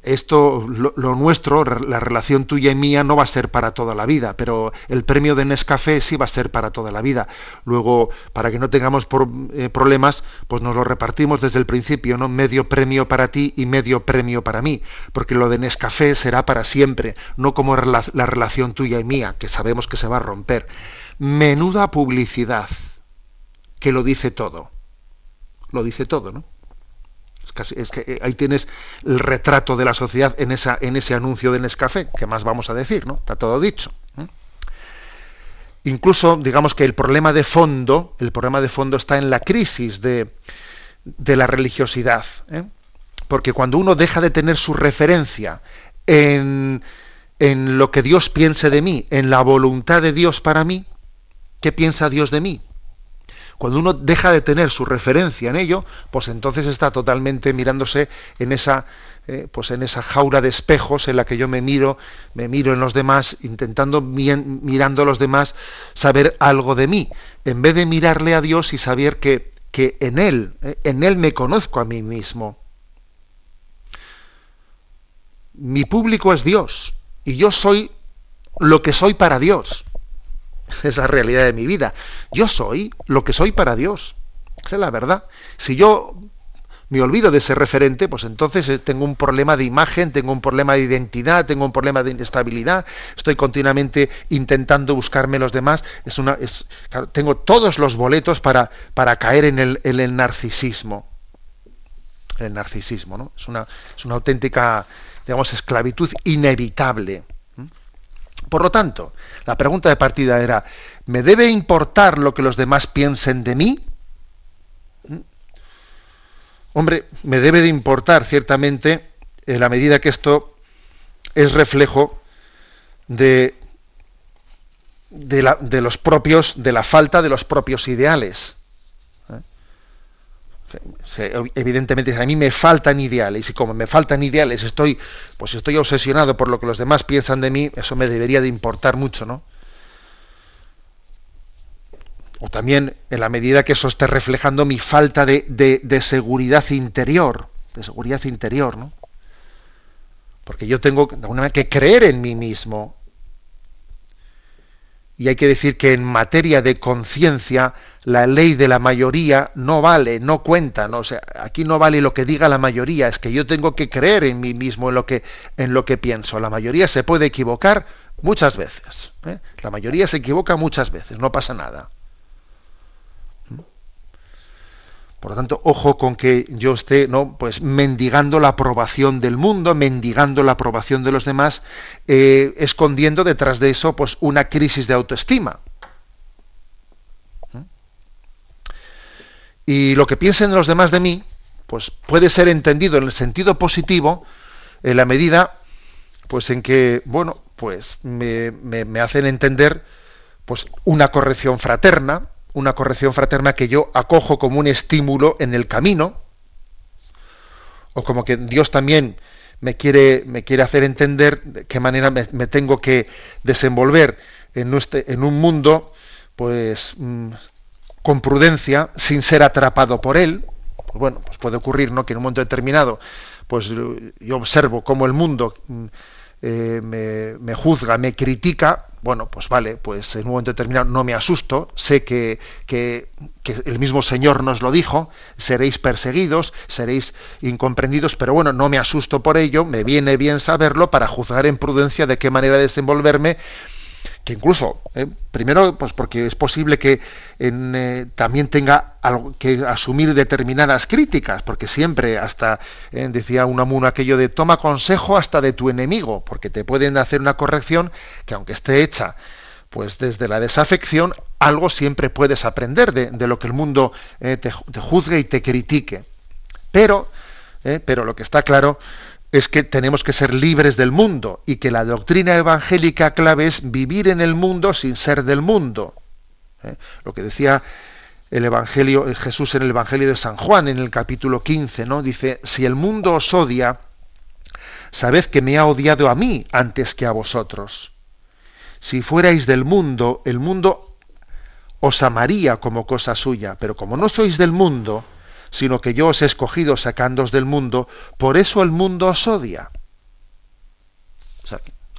esto, lo, nuestro, la relación tuya y mía no va a ser para toda la vida, pero el premio de Nescafé sí va a ser para toda la vida. Luego, para que no tengamos eh, problemas, pues nos lo repartimos desde el principio, ¿no? Medio premio para ti y medio premio para mí, porque lo de Nescafé será para siempre, no como la relación tuya y mía, que sabemos que se va a romper. Menuda publicidad, que lo dice todo. Lo dice todo, ¿no? Es, que eh, ahí tienes el retrato de la sociedad en, ese anuncio de Nescafé, que más vamos a decir, ¿no? Está todo dicho. ¿eh? Incluso, digamos que el problema de fondo, el problema de fondo está en la crisis de, de la religiosidad. ¿eh? Porque cuando uno deja de tener su referencia en, en lo que Dios piense de mí, en la voluntad de Dios para mí, ¿qué piensa Dios de mí? Cuando uno deja de tener su referencia en ello, pues entonces está totalmente mirándose en esa, eh, pues en esa jaula de espejos en la que yo me miro, me miro en los demás, intentando mirando a los demás saber algo de mí, en vez de mirarle a Dios y saber que, que en Él, eh, en Él me conozco a mí mismo. Mi público es Dios y yo soy lo que soy para Dios. es la realidad de mi vida. Yo soy lo que soy para Dios. Esa es la verdad. Si yo me olvido de ese referente, pues entonces eh, tengo un problema de imagen, tengo un problema de identidad, tengo un problema de inestabilidad, estoy continuamente intentando buscarme los demás. Es una, es, tengo todos los boletos para, para caer en el, el narcisismo. El narcisismo, ¿no? Es una, es una auténtica, digamos, esclavitud inevitable. Por lo tanto, la pregunta de partida era, ¿me debe importar lo que los demás piensen de mí? ¿Mm? Hombre, me debe de importar ciertamente en la medida que esto es reflejo de, de, los propios, de la falta de los propios ideales. Evidentemente, a mí me faltan ideales y como me faltan ideales, estoy, pues estoy obsesionado por lo que los demás piensan de mí, eso me debería de importar mucho, ¿no? O también en la medida que eso esté reflejando mi falta de, de seguridad interior, de seguridad interior, ¿no? Porque yo tengo de alguna manera que creer en mí mismo. Y hay que decir que en materia de conciencia la ley de la mayoría no vale, no cuenta, aquí no vale lo que diga la mayoría, es que yo tengo que creer en mí mismo, en lo que, en lo que pienso. La mayoría se puede equivocar muchas veces. ¿eh? La mayoría se equivoca muchas veces, no pasa nada. Por lo tanto, ojo con que yo esté, ¿no? Pues mendigando la aprobación del mundo, mendigando la aprobación de los demás, eh, escondiendo detrás de eso, pues, una crisis de autoestima. ¿Mm? Y lo que piensen los demás de mí, pues puede ser entendido en el sentido positivo, en la medida, pues en que, bueno, pues me, me hacen entender, pues, una corrección fraterna, una corrección fraterna que yo acojo como un estímulo en el camino, o como que Dios también me quiere, me quiere hacer entender de qué manera me, tengo que desenvolver en, en un mundo pues mm, con prudencia, sin ser atrapado por él. Pues bueno, pues puede ocurrir ¿no? que en un momento determinado pues yo observo cómo el mundo mm, eh, me, me, juzga, me critica, bueno, pues vale, pues en un momento determinado no me asusto, sé que, que, el mismo Señor nos lo dijo, seréis perseguidos, seréis incomprendidos, pero bueno, no me asusto por ello, me viene bien saberlo para juzgar en prudencia de qué manera desenvolverme que incluso, eh, primero, pues porque es posible que eh, también tenga algo que asumir determinadas críticas, porque siempre, hasta eh, decía Unamuno aquello de toma consejo hasta de tu enemigo, porque te pueden hacer una corrección que aunque esté hecha pues desde la desafección, algo siempre puedes aprender de, lo que el mundo te, te, juzgue y te critique. Pero, pero lo que está claro es que tenemos que ser libres del mundo y que la doctrina evangélica clave es vivir en el mundo sin ser del mundo. ¿eh? Lo que decía el Evangelio, eh, Jesús en el Evangelio de San Juan, en el capítulo 15, ¿no? Dice, si el mundo os odia, sabed que me ha odiado a mí antes que a vosotros. Si fuerais del mundo, el mundo os amaría como cosa suya, pero como no sois del mundo, sino que yo os he escogido sacándoos del mundo, por eso el mundo os odia.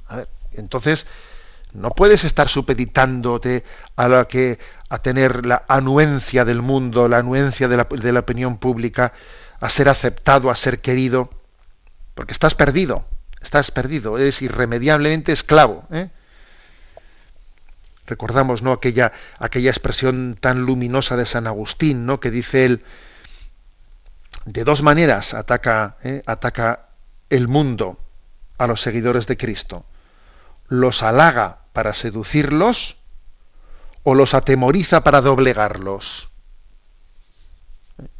a ver, entonces, no puedes estar supeditándote a la que a tener la anuencia del mundo, la anuencia de la, de la opinión pública, a ser aceptado, a ser querido, porque estás perdido, estás perdido, eres irremediablemente esclavo. ¿eh? Recordamos ¿no? aquella, aquella expresión tan luminosa de San Agustín, ¿no? que dice él, de dos maneras ataca, eh, ataca el mundo a los seguidores de Cristo. Los halaga para seducirlos o los atemoriza para doblegarlos.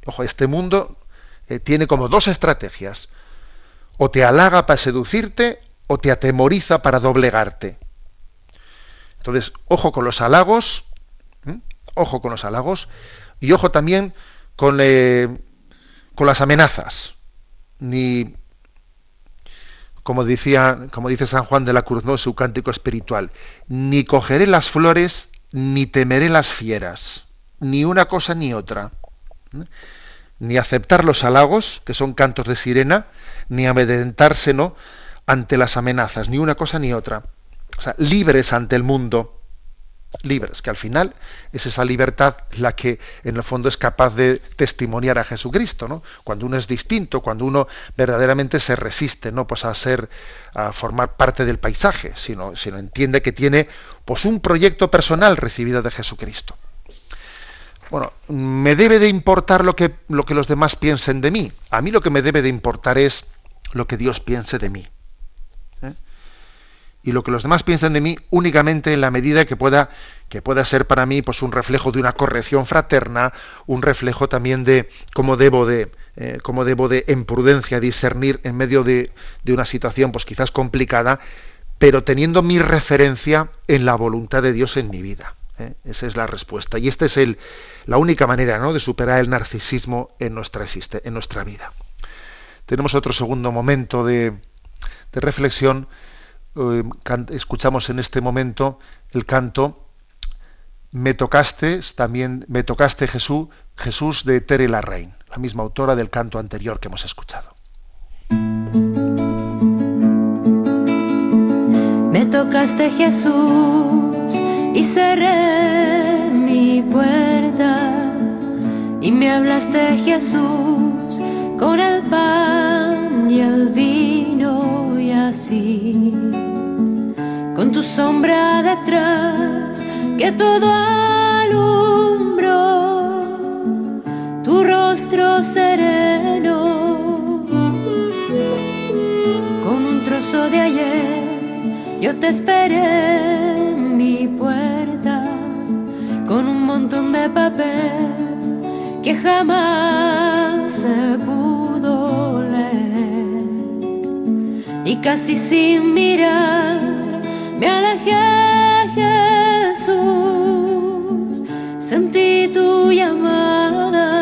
Ojo, este mundo eh, tiene como dos estrategias. O te halaga para seducirte o te atemoriza para doblegarte. Entonces, ojo con los halagos, ojo con los halagos y ojo también con eh, con las amenazas, ni como decía, como dice San Juan de la Cruz, ¿no? su cántico espiritual, ni cogeré las flores, ni temeré las fieras, ni una cosa ni otra. Ni aceptar los halagos, que son cantos de sirena, ni amedrentarse ¿no? ante las amenazas, ni una cosa ni otra. O sea, libres ante el mundo, libres, que al final es esa libertad la que en el fondo es capaz de testimoniar a Jesucristo, ¿no? Cuando uno es distinto, cuando uno verdaderamente se resiste, no pues a ser a formar parte del paisaje, sino, sino entiende que tiene pues un proyecto personal recibido de Jesucristo. Bueno, me debe de importar lo que, lo que los demás piensen de mí. A mí lo que me debe de importar es lo que Dios piense de mí. Y lo que los demás piensen de mí únicamente en la medida que pueda que pueda ser para mí pues un reflejo de una corrección fraterna, un reflejo también de cómo debo de eh, cómo debo de en prudencia discernir en medio de, de una situación pues quizás complicada, pero teniendo mi referencia en la voluntad de Dios en mi vida. ¿eh? Esa es la respuesta. Y esta es el, la única manera ¿no? de superar el narcisismo en nuestra, existe, en nuestra vida. Tenemos otro segundo momento de, de reflexión eh, escuchamos en este momento el canto Me tocaste, también Me tocaste Jesús, Jesús de Tere Larraín, la misma autora del canto anterior que hemos escuchado. Me tocaste Jesús y cerré mi puerta y me hablaste Jesús con el pan y el vino así con tu sombra detrás, que todo alumbró tu rostro sereno. Con un trozo de ayer, yo te esperé en mi puerta, con un montón de papel que jamás se pudo Y casi sin mirar, me alejé Jesús, sentí tu llamada.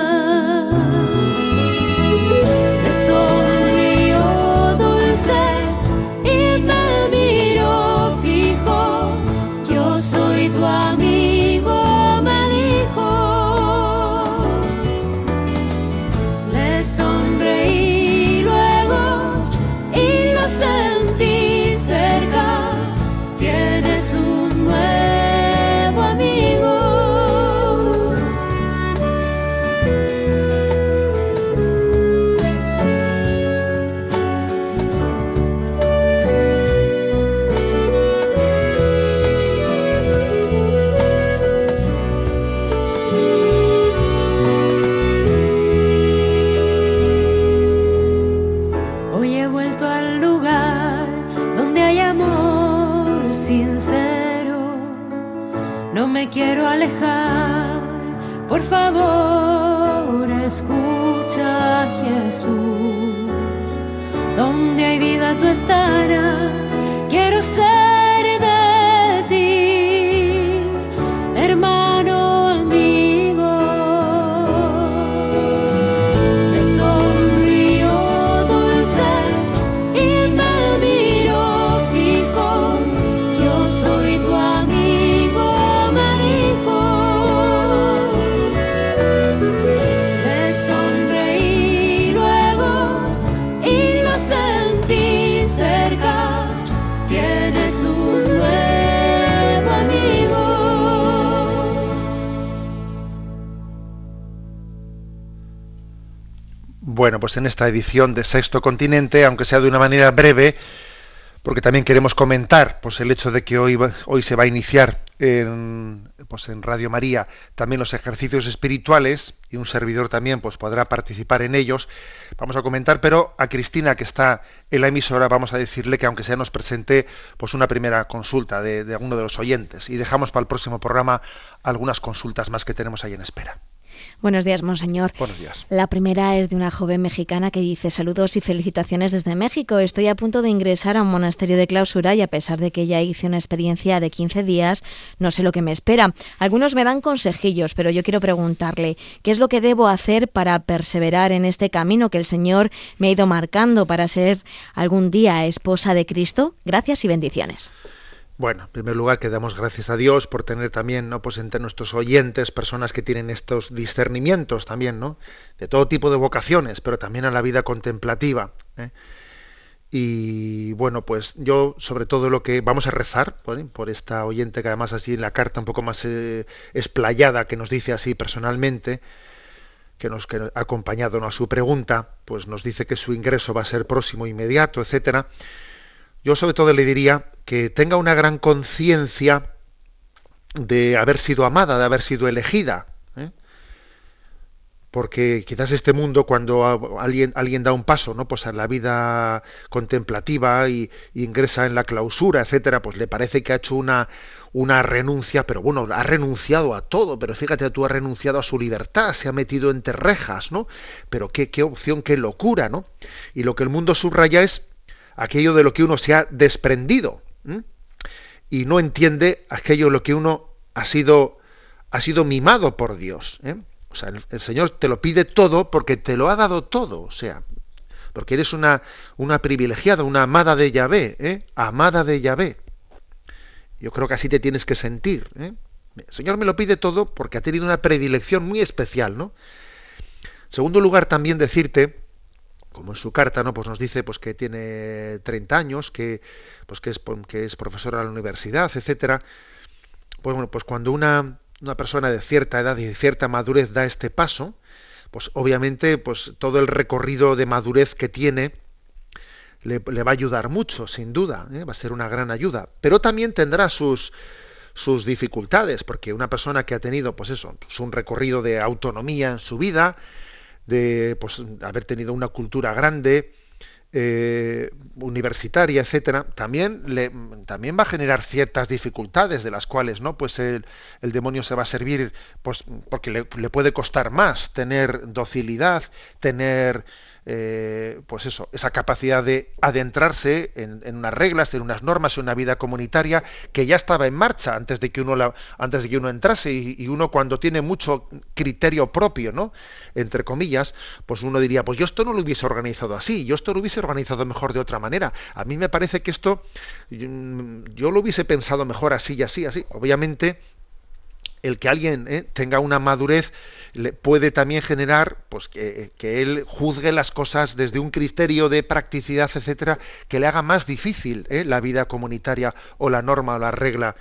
Pues en esta edición de Sexto Continente, aunque sea de una manera breve, porque también queremos comentar pues el hecho de que hoy, hoy se va a iniciar en, pues en Radio María también los ejercicios espirituales y un servidor también pues podrá participar en ellos. Vamos a comentar, pero a Cristina que está en la emisora vamos a decirle que aunque sea nos presente pues una primera consulta de, de alguno de los oyentes y dejamos para el próximo programa algunas consultas más que tenemos ahí en espera. Buenos días, monseñor. Buenos días. La primera es de una joven mexicana que dice saludos y felicitaciones desde México. Estoy a punto de ingresar a un monasterio de clausura y a pesar de que ya hice una experiencia de 15 días, no sé lo que me espera. Algunos me dan consejillos, pero yo quiero preguntarle, ¿qué es lo que debo hacer para perseverar en este camino que el Señor me ha ido marcando para ser algún día esposa de Cristo? Gracias y bendiciones. Bueno, en primer lugar que damos gracias a Dios por tener también, ¿no? Pues entre nuestros oyentes personas que tienen estos discernimientos también, ¿no? De todo tipo de vocaciones, pero también a la vida contemplativa. ¿eh? Y bueno, pues yo sobre todo lo que vamos a rezar por esta oyente que además así en la carta un poco más eh, explayada que nos dice así personalmente, que nos que ha acompañado a su pregunta, pues nos dice que su ingreso va a ser próximo, inmediato, etcétera. Yo sobre todo le diría que tenga una gran conciencia de haber sido amada, de haber sido elegida. ¿eh? porque quizás este mundo cuando alguien alguien da un paso no pues a la vida contemplativa y, ingresa en la clausura etcétera pues le parece que ha hecho una una renuncia pero bueno ha renunciado a todo pero fíjate tú ha renunciado a su libertad se ha metido entre rejas no pero qué, qué opción qué locura no y lo que el mundo subraya es aquello de lo que uno se ha desprendido y no entiende aquello de lo que uno ha sido ha sido mimado por Dios ¿eh? O sea, el, Señor te lo pide todo porque te lo ha dado todo. O sea, porque eres una, una privilegiada, una amada de Yahvé, ¿eh? amada de Yahvé. Yo creo que así te tienes que sentir. ¿eh? El Señor me lo pide todo porque ha tenido una predilección muy especial, ¿no? Segundo lugar, también decirte, como en su carta, ¿no? Pues nos dice pues, que tiene 30 años, que, pues, que, es, que es profesora de la universidad, etcétera. Pues bueno, pues cuando una, una persona de cierta edad y de cierta madurez da este paso, pues obviamente pues todo el recorrido de madurez que tiene le, va a ayudar mucho, sin duda, ¿eh? va a ser una gran ayuda, pero también tendrá sus sus dificultades, porque una persona que ha tenido, pues eso, pues un recorrido de autonomía en su vida, de pues, haber tenido una cultura grande, eh, universitaria, etcétera, también le, también va a generar ciertas dificultades de las cuales, ¿no? Pues el, el demonio se va a servir, pues porque le, le puede costar más tener docilidad, tener eh, pues eso, esa capacidad de adentrarse en, unas reglas, en unas normas, en una vida comunitaria que ya estaba en marcha antes de que uno la, antes de que uno entrase y, uno cuando tiene mucho criterio propio, ¿no? Entre comillas, pues uno diría, pues yo esto no lo hubiese organizado así, yo esto lo hubiese organizado mejor de otra manera. A mí me parece que esto yo, lo hubiese pensado mejor así y así, así. Obviamente el que alguien ¿eh? tenga una madurez le puede también generar pues que, él juzgue las cosas desde un criterio de practicidad etcétera que le haga más difícil ¿eh? la vida comunitaria o la norma o la regla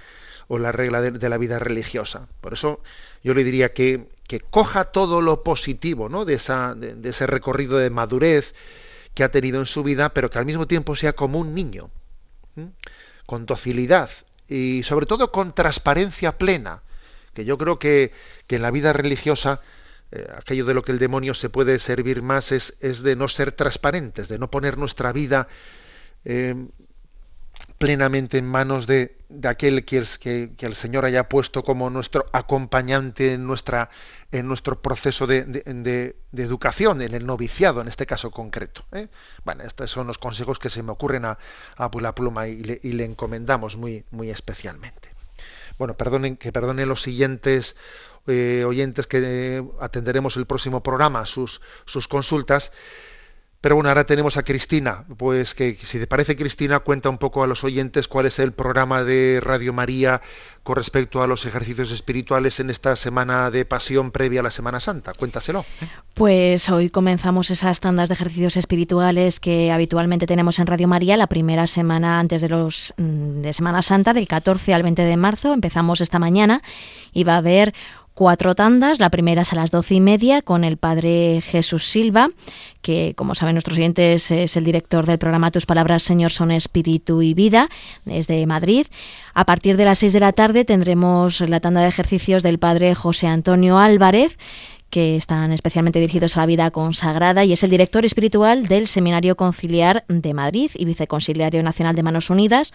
o la regla de, la vida religiosa por eso yo le diría que, coja todo lo positivo ¿no? de, esa, de, ese recorrido de madurez que ha tenido en su vida pero que al mismo tiempo sea como un niño con docilidad y sobre todo con transparencia plena que yo creo que, en la vida religiosa eh, aquello de lo que el demonio se puede servir más es, es de no ser transparentes, de no poner nuestra vida eh, plenamente en manos de, de aquel que, que, que, el Señor haya puesto como nuestro acompañante en, nuestra, en nuestro proceso de, de, educación, en el noviciado, en este caso concreto. ¿eh? Bueno, estos son los consejos que se me ocurren a, a la pluma y le, y le encomendamos muy, muy especialmente bueno, perdonen, que perdonen los siguientes eh, oyentes que atenderemos el próximo programa, sus, sus consultas. Pero bueno, ahora tenemos a Cristina, pues que si te parece Cristina, cuenta un poco a los oyentes cuál es el programa de Radio María con respecto a los ejercicios espirituales en esta semana de pasión previa a la Semana Santa. Cuéntaselo. ¿eh? Pues hoy comenzamos esas tandas de ejercicios espirituales que habitualmente tenemos en Radio María la primera semana antes de los mm, de Semana Santa, del 14 al 20 de marzo. Empezamos esta mañana y va a haber cuatro tandas. La primera es a las doce y media con el padre Jesús Silva, que como saben nuestros oyentes es el director del programa Tus Palabras, Señor, son Espíritu y Vida, desde Madrid. A partir de las seis de la tarde tendremos la tanda de ejercicios del padre José Antonio Álvarez, que están especialmente dirigidos a la vida consagrada y es el director espiritual del Seminario Conciliar de Madrid y viceconciliario nacional de Manos Unidas.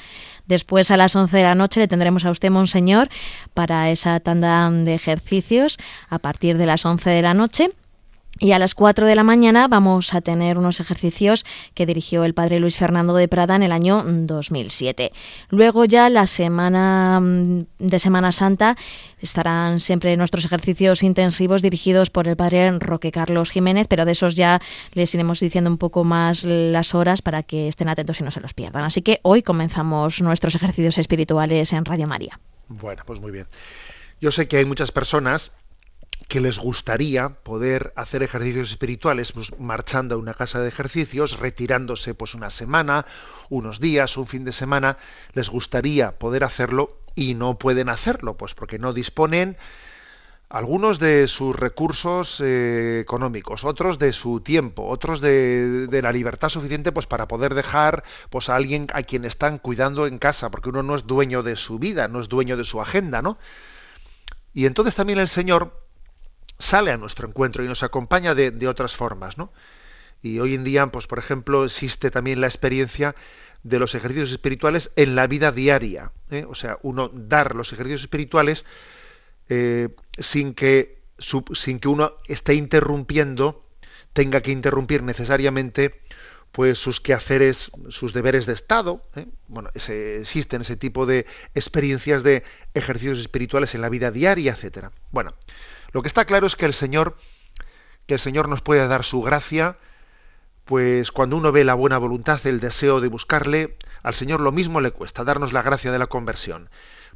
Después a las 11 de la noche le tendremos a usted, Monseñor, para esa tanda de ejercicios a partir de las 11 de la noche. Y a las 4 de la mañana vamos a tener unos ejercicios que dirigió el padre Luis Fernando de Prada en el año 2007. Luego ya la semana mm, de Semana Santa estarán siempre nuestros ejercicios intensivos dirigidos por el padre Roque Carlos Jiménez, pero de esos ya les iremos diciendo un poco más las horas para que estén atentos y no se los pierdan. Así que hoy comenzamos nuestros ejercicios espirituales en Radio María. Bueno, pues muy bien. Yo sé que hay muchas personas que les gustaría poder hacer ejercicios espirituales pues, marchando a una casa de ejercicios, retirándose pues una semana, unos días, un fin de semana, les gustaría poder hacerlo y no pueden hacerlo, pues porque no disponen algunos de sus recursos eh, económicos, otros de su tiempo, otros de, de, la libertad suficiente pues para poder dejar pues a alguien a quien están cuidando en casa, porque uno no es dueño de su vida, no es dueño de su agenda, ¿no? Y entonces también el Señor sale a nuestro encuentro y nos acompaña de, otras formas, ¿no? Y hoy en día, pues por ejemplo, existe también la experiencia de los ejercicios espirituales en la vida diaria. ¿eh? O sea, uno dar los ejercicios espirituales eh, sin, que, sin que uno esté interrumpiendo, tenga que interrumpir necesariamente pues sus quehaceres, sus deberes de Estado. ¿eh? Bueno, existen ese tipo de experiencias de ejercicios espirituales en la vida diaria, etcétera. Bueno, lo que está claro es que el Señor, que el Señor nos puede dar su gracia, pues cuando uno ve la buena voluntad, el deseo de buscarle, al Señor lo mismo le cuesta darnos la gracia de la conversión.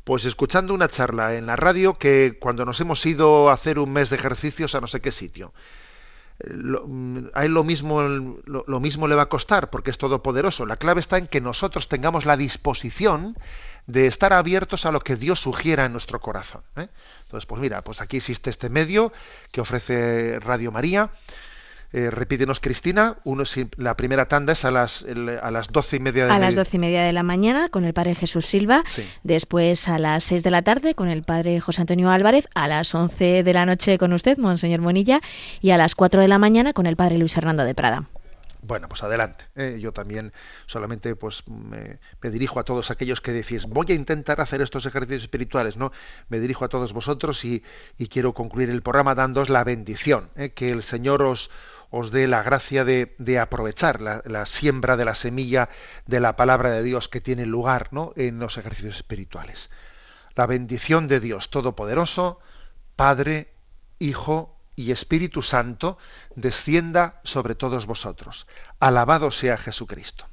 Pues escuchando una charla en la radio que cuando nos hemos ido a hacer un mes de ejercicios a no sé qué sitio, a él lo mismo, lo, mismo le va a costar porque es todopoderoso. La clave está en que nosotros tengamos la disposición de estar abiertos a lo que Dios sugiera en nuestro corazón. ¿eh? Entonces, pues mira, pues aquí existe este medio que ofrece Radio María eh, repítenos, Cristina, uno, la primera tanda es a las, a las doce y media de A las doce y media de la mañana con el padre Jesús Silva, después a las seis de la tarde con el padre José Antonio Álvarez, a las once de la noche con usted, Monseñor Monilla, y a las cuatro de la mañana con el padre Luis Hernando de Prada. Bueno, pues adelante. ¿eh? yo también solamente pues me, dirijo a todos aquellos que decís, voy a intentar hacer estos ejercicios espirituales, ¿no? Me dirijo a todos vosotros y, quiero concluir el programa dándoos la bendición, ¿eh? que el Señor os, os dé la gracia de, aprovechar la, siembra de la semilla de la palabra de Dios que tiene lugar ¿no? en los ejercicios espirituales. La bendición de Dios Todopoderoso, Padre, Hijo y Espíritu Santo, descienda sobre todos vosotros. Alabado sea Jesucristo.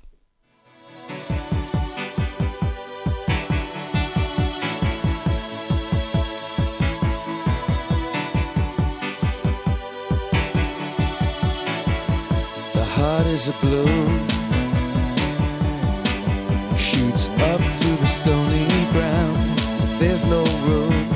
is a balloon Shoots up through the stony ground There's no room